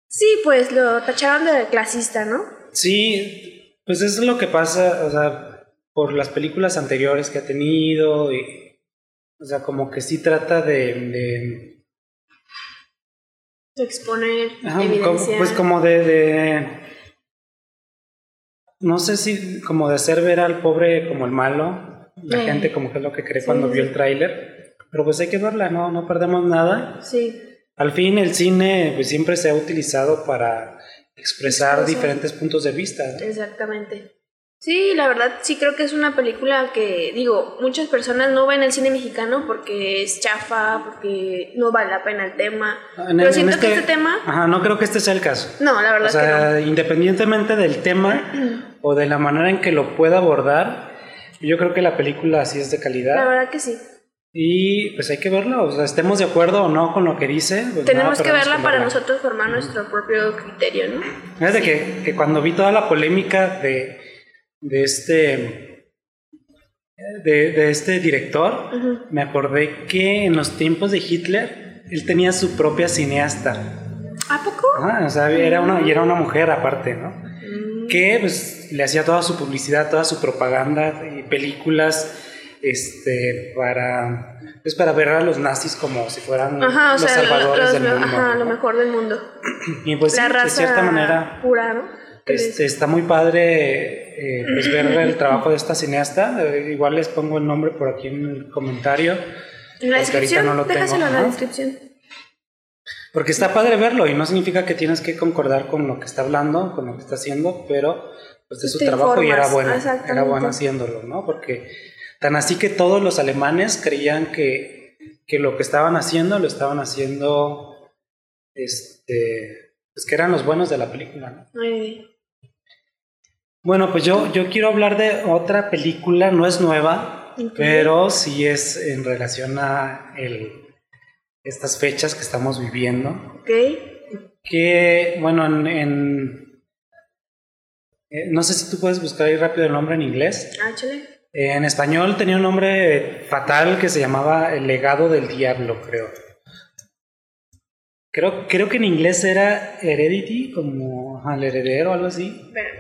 B: Sí, pues lo tacharon de clasista, ¿no?
A: Sí, pues eso es lo que pasa, o sea, por las películas anteriores que ha tenido y. O sea, como que sí trata de. de
B: De exponer,
A: ajá, como- pues como de, de. No sé si como de hacer ver al pobre como el malo, la
B: Eh,
A: gente como que es lo que cree
B: sí,
A: cuando
B: sí,
A: vio el tráiler, pero pues hay que verla, no, no perdemos nada.
B: Sí,
A: Al fin el cine pues siempre se ha utilizado para expresar diferentes puntos de vista. ¿no?
B: exactamente. Sí, la verdad sí creo que es una película que, digo, muchas personas no ven el cine mexicano porque es chafa, porque no vale la pena el tema.
A: En-
B: Pero
A: en
B: siento que este tema,
A: Ajá, no creo que este sea el caso.
B: no, la verdad
A: O sea, independientemente del tema o de la manera en que lo pueda abordar, yo creo que la película sí es de
B: que no. La
A: calidad.
B: verdad que sí.
A: Y pues hay que verla, o sea, estemos de acuerdo o no con lo que dice. pues
B: Tenemos
A: nada,
B: que verla para
A: verla.
B: nosotros formar nuestro propio criterio, ¿no?
A: Fíjate que, que cuando vi toda la polémica de, de este de, de este director, me acordé que en los tiempos de Hitler él tenía su propia cineasta.
B: ¿A poco?
A: Ajá, o sea, era una, y era una mujer aparte, ¿no?
B: Mm,
A: Que pues le hacía toda su publicidad, toda su propaganda y películas este para pues para ver a los nazis como si fueran
B: Ajá,
A: los
B: sea, lo-
A: salvadores
B: los
A: del mundo.
B: ajá, lo mejor del mundo.
A: Y pues sí,
B: la raza
A: de cierta manera este, está muy padre eh, pues ver el trabajo de esta cineasta. Eh, igual les pongo el nombre por aquí en el comentario.
B: En la descripción,
A: no lo tengo,
B: en la descripción.
A: Porque está padre verlo y no significa que tienes que concordar con lo que está hablando, con lo que está haciendo, pero pues de su
B: Te
A: trabajo y era
B: informas,
A: bueno, era bueno haciéndolo, ¿no? Porque tan así que todos los alemanes creían que, que lo que estaban haciendo lo estaban haciendo, este, pues que eran los buenos de la película, ¿no?
B: Eh,
A: Bueno, pues yo, yo quiero hablar de otra película, no es nueva, pero sí es en relación a el, estas fechas que estamos viviendo.
B: ok.
A: Que, bueno, en... en- eh, no sé si tú puedes buscar ahí rápido el nombre en inglés.
B: Ah, chale.
A: Eh, en español tenía un nombre fatal que se llamaba El legado del diablo, creo. Creo, creo que en inglés era Heredity, como el heredero o algo así.
B: Espérame.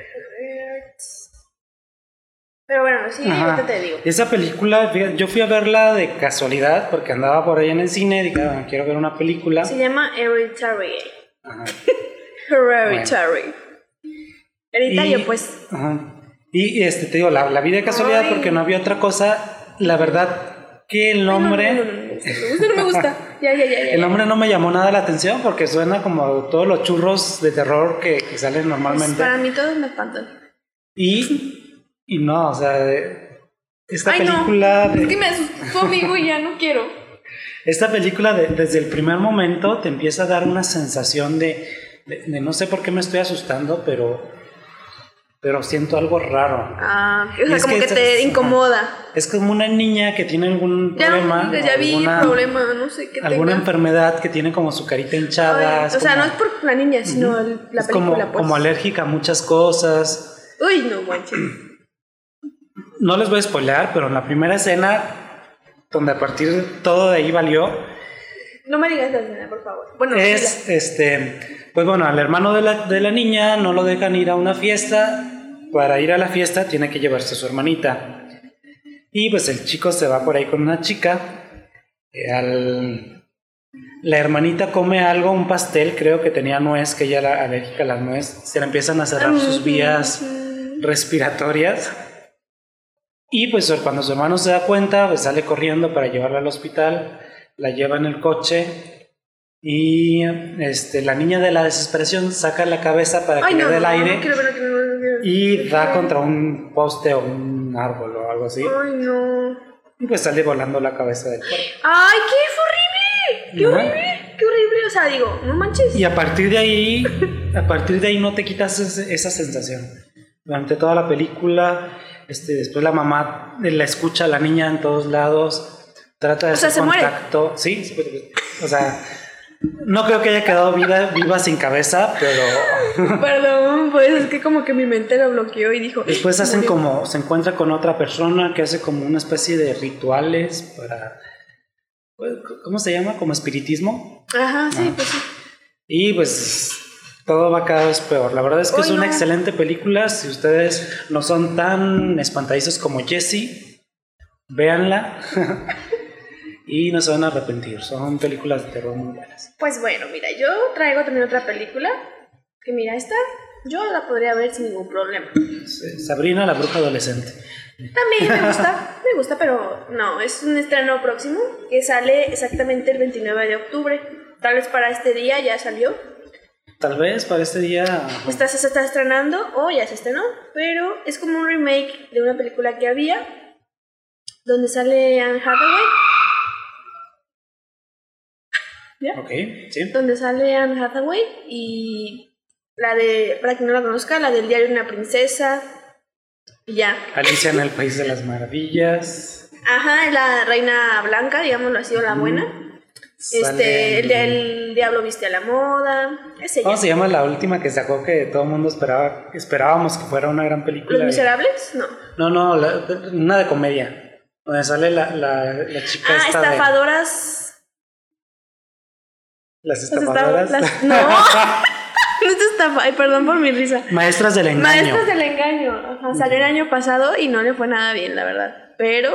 B: Pero bueno, sí,
A: Ajá.
B: ahorita te digo.
A: Esa película, yo fui a verla de casualidad porque andaba por ahí en el cine, dije, "Ah, quiero ver una película.
B: Se llama Hereditary.
A: Ajá.
B: Hereditary. Hereditario,
A: Y-
B: pues.
A: Ajá. Y este, te digo, la, la vi de casualidad
B: Ay.
A: porque no había otra cosa. La verdad que el nombre,
B: no, no, no, no, me gusta, no me gusta. Ya, ya, ya, ya.
A: el nombre no me llamó nada la atención porque suena como todos los churros de terror que, que salen
B: Pues
A: normalmente.
B: para mí todos me espantan.
A: Y, y no, o sea, esta
B: Ay, no.
A: película, de-
B: Es que me asustó, amigo, y ya no quiero.
A: esta película de- desde el primer momento te empieza a dar una sensación de, de- de no sé por qué me estoy asustando, pero pero siento algo raro.
B: Ah, o sea,
A: es
B: como
A: que
B: te incomoda.
A: Es como una niña que tiene algún
B: Ya,
A: problema.
B: ya vi
A: alguna,
B: problema, no sé qué
A: alguna
B: tenga.
A: enfermedad que tiene como su carita hinchada.
B: Ay, o sea, no es por la niña, sino la
A: es como,
B: película, pues.
A: como alérgica a muchas cosas.
B: Uy, no manches.
A: No les voy a spoilear, pero en la primera escena, donde a partir de todo de ahí valió,
B: No me digas la escena, por favor. Bueno,
A: es este, pues bueno, al hermano de la, de la niña no lo dejan ir a una fiesta. Para ir a la fiesta tiene que llevarse a su hermanita. Y pues el chico se va por ahí con una chica. eh, al- La hermanita come algo, un pastel, creo que tenía nuez, que ella era alérgica a la nuez. Se le empiezan a cerrar sus vías respiratorias. Y pues cuando su hermano se da cuenta, pues sale corriendo para llevarla al hospital, la lleva en el coche y este, la niña de la desesperación saca la cabeza para
B: Ay,
A: que
B: no,
A: le dé el aire
B: no no
A: y da contra un poste o un árbol o algo así.
B: Ay, no.
A: Y pues sale volando la cabeza del cuerpo.
B: ¡Ay, qué horrible! ¡Qué horrible! ¡Qué horrible! O sea, digo, no manches.
A: Y a partir de ahí, a partir de ahí no te quitas esa sensación. Durante toda la película, este, después la mamá la escucha a la niña en todos lados, trata de
B: O sea,
A: hacer
B: se muere.
A: contacto. Sí, sí, o sea, no creo que haya quedado viva, viva sin cabeza, pero
B: Perdón, pues es que como que mi mente lo bloqueó y dijo.
A: después hacen
B: murió.
A: como, se encuentra con otra persona que hace como una especie de rituales para, ¿cómo se llama? Como espiritismo.
B: Ajá, sí,
A: Ah.
B: pues sí.
A: Y pues todo va cada vez peor. La verdad es que es una
B: no.
A: excelente película. Si ustedes no son tan espantadizos como Jesse, véanla. y no se van a arrepentir. Son películas de terror muy buenas.
B: Pues bueno, mira, yo traigo también otra película. Que mira, esta yo la podría ver sin ningún problema.
A: Sabrina, la bruja adolescente.
B: También me gusta, me gusta, pero no, es un estreno próximo que sale exactamente el 29 de octubre. Tal vez para este día ya salió.
A: Tal vez para este día.
B: Esta se está estrenando o ya se estrenó, pero es como un remake de una película que había donde sale Anne Hathaway. ¿Ya?
A: Ok, sí.
B: Donde sale Anne Hathaway y la de, para quien no la conozca, la del diario de una princesa. Y ya.
A: Alicia en el País de las Maravillas.
B: Ajá, la reina blanca, digámoslo así, o la buena. Este, el, el diablo viste a la moda.
A: ¿Cómo se llama la última que sacó que todo el mundo esperaba, esperábamos que fuera una gran película?
B: ¿Los miserables? No.
A: No, no, la- una de comedia. Donde sale la, la, la chica
B: Ah,
A: esta
B: estafadoras.
A: las
B: Las
A: estafadoras.
B: estafa- las- No. no es estafa. Ay, perdón por mi risa.
A: Maestras del engaño.
B: Maestros del engaño. Ajá, salió el año pasado y no le fue nada bien, la verdad. Pero,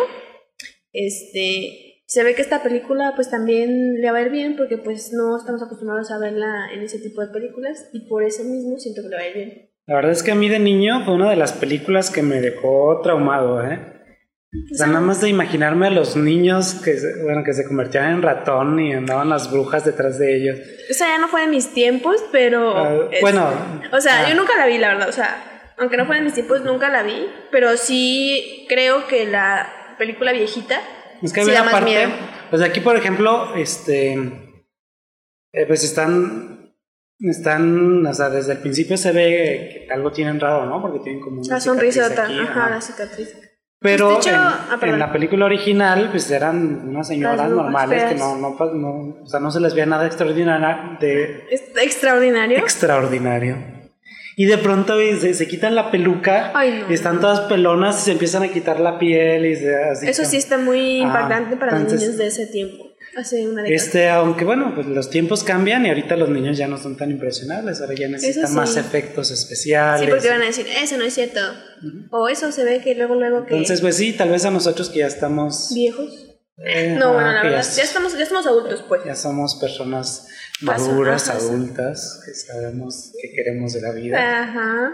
B: este, se ve que esta película pues también le va a ir bien porque pues no estamos acostumbrados a verla en ese tipo de películas y por eso mismo siento que le va a ir bien.
A: La verdad es que a mí de niño fue una de las películas que me dejó traumado, ¿eh? O sea, nada más de imaginarme a los niños que, bueno, que se convertían en ratón y andaban las brujas detrás de ellos.
B: O sea, ya no fue de mis tiempos, pero...
A: Ah,
B: es-
A: bueno,
B: O sea,
A: ah.
B: yo nunca la vi, la verdad. O sea, aunque no fue de mis tiempos, nunca la vi. Pero sí creo que la película viejita
A: Es que
B: sí
A: había parte,
B: miedo.
A: pues aquí por ejemplo, este, eh, pues están, están, o sea, desde el principio se ve que algo tienen raro, ¿no? Porque tienen como una
B: La sonrisota,
A: aquí,
B: ajá, la cicatriz.
A: Pero
B: De hecho,
A: en,
B: ah,
A: en la película original, pues eran unas señoras normales que
B: feas.
A: no, no, pa- no- o sea, no se les veía nada extraordinario, de
B: extraordinario.
A: extraordinario. Y de pronto se, se quitan la peluca
B: Ay, no.
A: y están todas pelonas y se empiezan a quitar la piel y se, así
B: Eso
A: como-
B: sí está muy
A: Ah,
B: impactante para los niños de ese tiempo. Hace una década.
A: Este, aunque bueno, pues los tiempos cambian y ahorita los niños ya no son tan impresionables, ahora ya necesitan
B: sí.
A: más efectos especiales.
B: Sí, porque van a decir, eso no es cierto. O eso se ve que luego, luego que...
A: Entonces, pues sí, tal vez a nosotros que ya estamos...
B: viejos.
A: eh,
B: No,
A: ah,
B: bueno, la verdad,
A: ya,
B: estamos, ya estamos adultos, pues.
A: ya somos personas maduras,
B: ajá,
A: adultas, que sabemos qué queremos de la vida.
B: Ajá.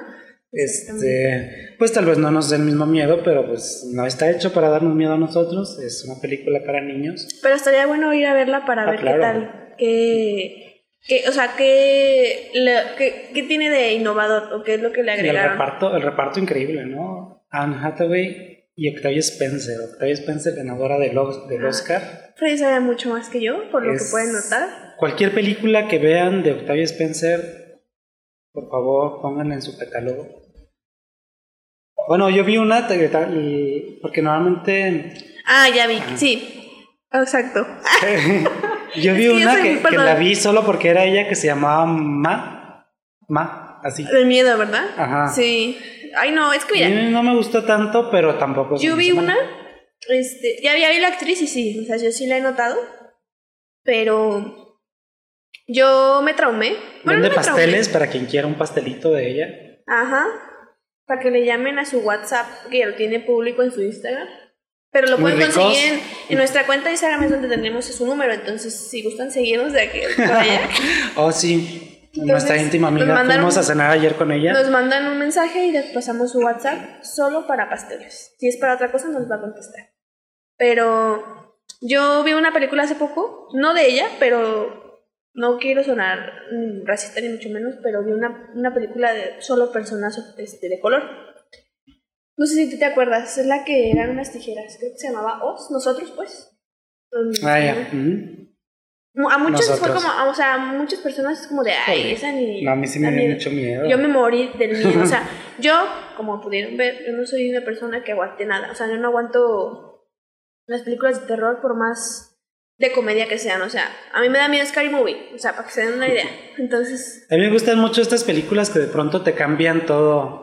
A: Este, pues tal vez no nos dé el mismo miedo, pero pues no está hecho para darnos miedo a nosotros. Es una película para niños.
B: Pero estaría bueno ir a verla para
A: Ah,
B: ver
A: claro.
B: qué tal. Qué, qué- o sea, qué, le- qué, qué tiene de innovador o qué es lo que le
A: Y el
B: agregaron.
A: reparto, el reparto increíble, ¿no? Anne Hathaway y Octavia Spencer. Octavia Spencer, ganadora del, del. Oscar.
B: Freddy sabe mucho más que yo, por lo
A: Es-
B: que pueden notar.
A: Cualquier película que vean de Octavia Spencer, por favor, pónganla en su catálogo. Bueno, yo vi una, porque normalmente
B: Ah, ya vi, sí. Exacto.
A: yo vi
B: yo
A: una
B: soy-
A: que, la vi solo porque era ella que se llamaba Ma, Ma, así.
B: El miedo, ¿verdad?
A: Ajá.
B: Sí. Ay, no, es que
A: A
B: mira,
A: mí no me gustó tanto, pero tampoco.
B: yo vi una, este, ya, ya vi la actriz y sí, o sea, yo sí la he notado, pero yo me traumé. Bueno,
A: Vende
B: no me traumé.
A: pasteles para quien quiera un pastelito de ella.
B: Ajá. Para que le llamen a su WhatsApp, que ya lo tiene público en su Instagram. Pero lo
A: Muy
B: pueden
A: ricos.
B: conseguir en, en nuestra cuenta de Instagram, es donde tenemos su número. Entonces, si gustan seguirnos de aquí por allá,
A: Oh, sí.
B: Entonces,
A: Nuestra íntima amiga.
B: mandaron-
A: Fuimos a cenar ayer con ella.
B: nos mandan un mensaje y les pasamos su WhatsApp solo para pasteles. Si es para otra cosa, nos va a contestar. Pero yo vi una película hace poco, no de ella, pero no quiero sonar mm, racista ni mucho menos, pero vi una, una película de solo personas este, de color. No sé si tú te acuerdas, es la que eran unas tijeras, creo que se llamaba Oz, nosotros pues. Mm,
A: Ah, ya.
B: A muchos fue como, o sea, a muchas personas es como de, ay,
A: Joder.
B: esa ni...
A: No, a mí sí me dio
B: miedo".
A: mucho miedo.
B: Yo me morí del miedo. O sea, yo, como pudieron ver, yo no soy una persona que aguante nada. O sea, yo no aguanto las películas de terror por más de comedia que sean. O sea, a mí me da miedo Scary Movie. O sea, para que se den una idea. Entonces,
A: A mí me gustan mucho estas películas que de pronto te cambian todo.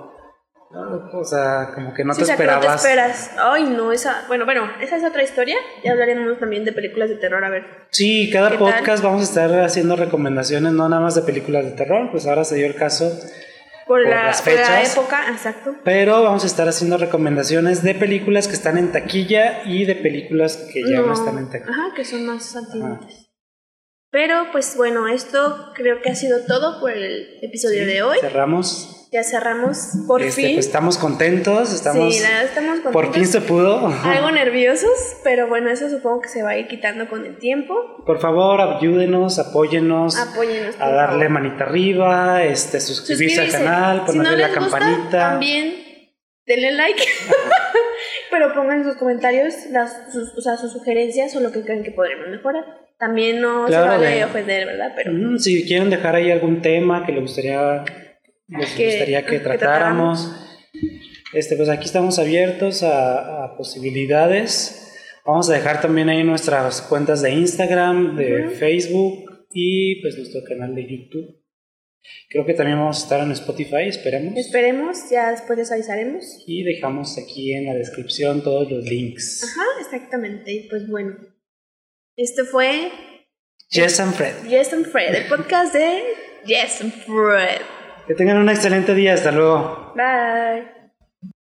A: O sea, como que no
B: sí,
A: te
B: o sea, que no te
A: esperabas.
B: esperas. Ay, no, esa. Bueno, bueno, esa es otra historia. Ya hablaremos también de películas de terror. A ver.
A: Sí, cada
B: ¿Qué tal?
A: podcast vamos a estar haciendo recomendaciones, no nada más de películas de terror, pues ahora se dio el caso,
B: Por,
A: Por
B: la,
A: las
B: por la
A: fechas.
B: época, exacto.
A: pero vamos a estar haciendo recomendaciones de películas que están en taquilla y de películas que ya no, están en taquilla.
B: Ajá, que son más antiguas. Pero pues bueno, esto creo que ha sido todo por el episodio de hoy.
A: Cerramos.
B: Ya cerramos por
A: Este,
B: fin.
A: pues estamos contentos, estamos.
B: sí, verdad estamos contentos.
A: por fin se pudo.
B: Algo nerviosos, pero bueno, eso supongo que se va a ir quitando con el tiempo.
A: Por favor, ayúdenos, apóyennos.
B: Apóyennos.
A: a darle
B: favor.
A: manita arriba, este, suscribirse, al canal,
B: si no
A: ponerle la
B: gusta,
A: campanita.
B: también denle like. pero pongan en sus comentarios las, sus, o sea, sus sugerencias o lo que creen que podremos mejorar. También no
A: Claro,
B: se vale
A: de-
B: ofender, ¿verdad? Pero
A: Mm, si quieren dejar ahí algún tema que les gustaría, les
B: Que-
A: gustaría que
B: que
A: tratáramos, este, pues aquí estamos abiertos a, a posibilidades. Vamos a dejar también ahí nuestras cuentas de Instagram, de
B: Ujú.
A: Facebook y pues nuestro canal de YouTube. Creo que también vamos a estar en Spotify, esperemos.
B: esperemos, ya después les avisaremos.
A: Y dejamos aquí en la descripción todos los links.
B: Ajá, exactamente. Y pues bueno, este fue
A: Jess and Fred.
B: Yes and Fred, el podcast de Yes and Fred.
A: Que tengan un excelente día, hasta luego.
B: Bye.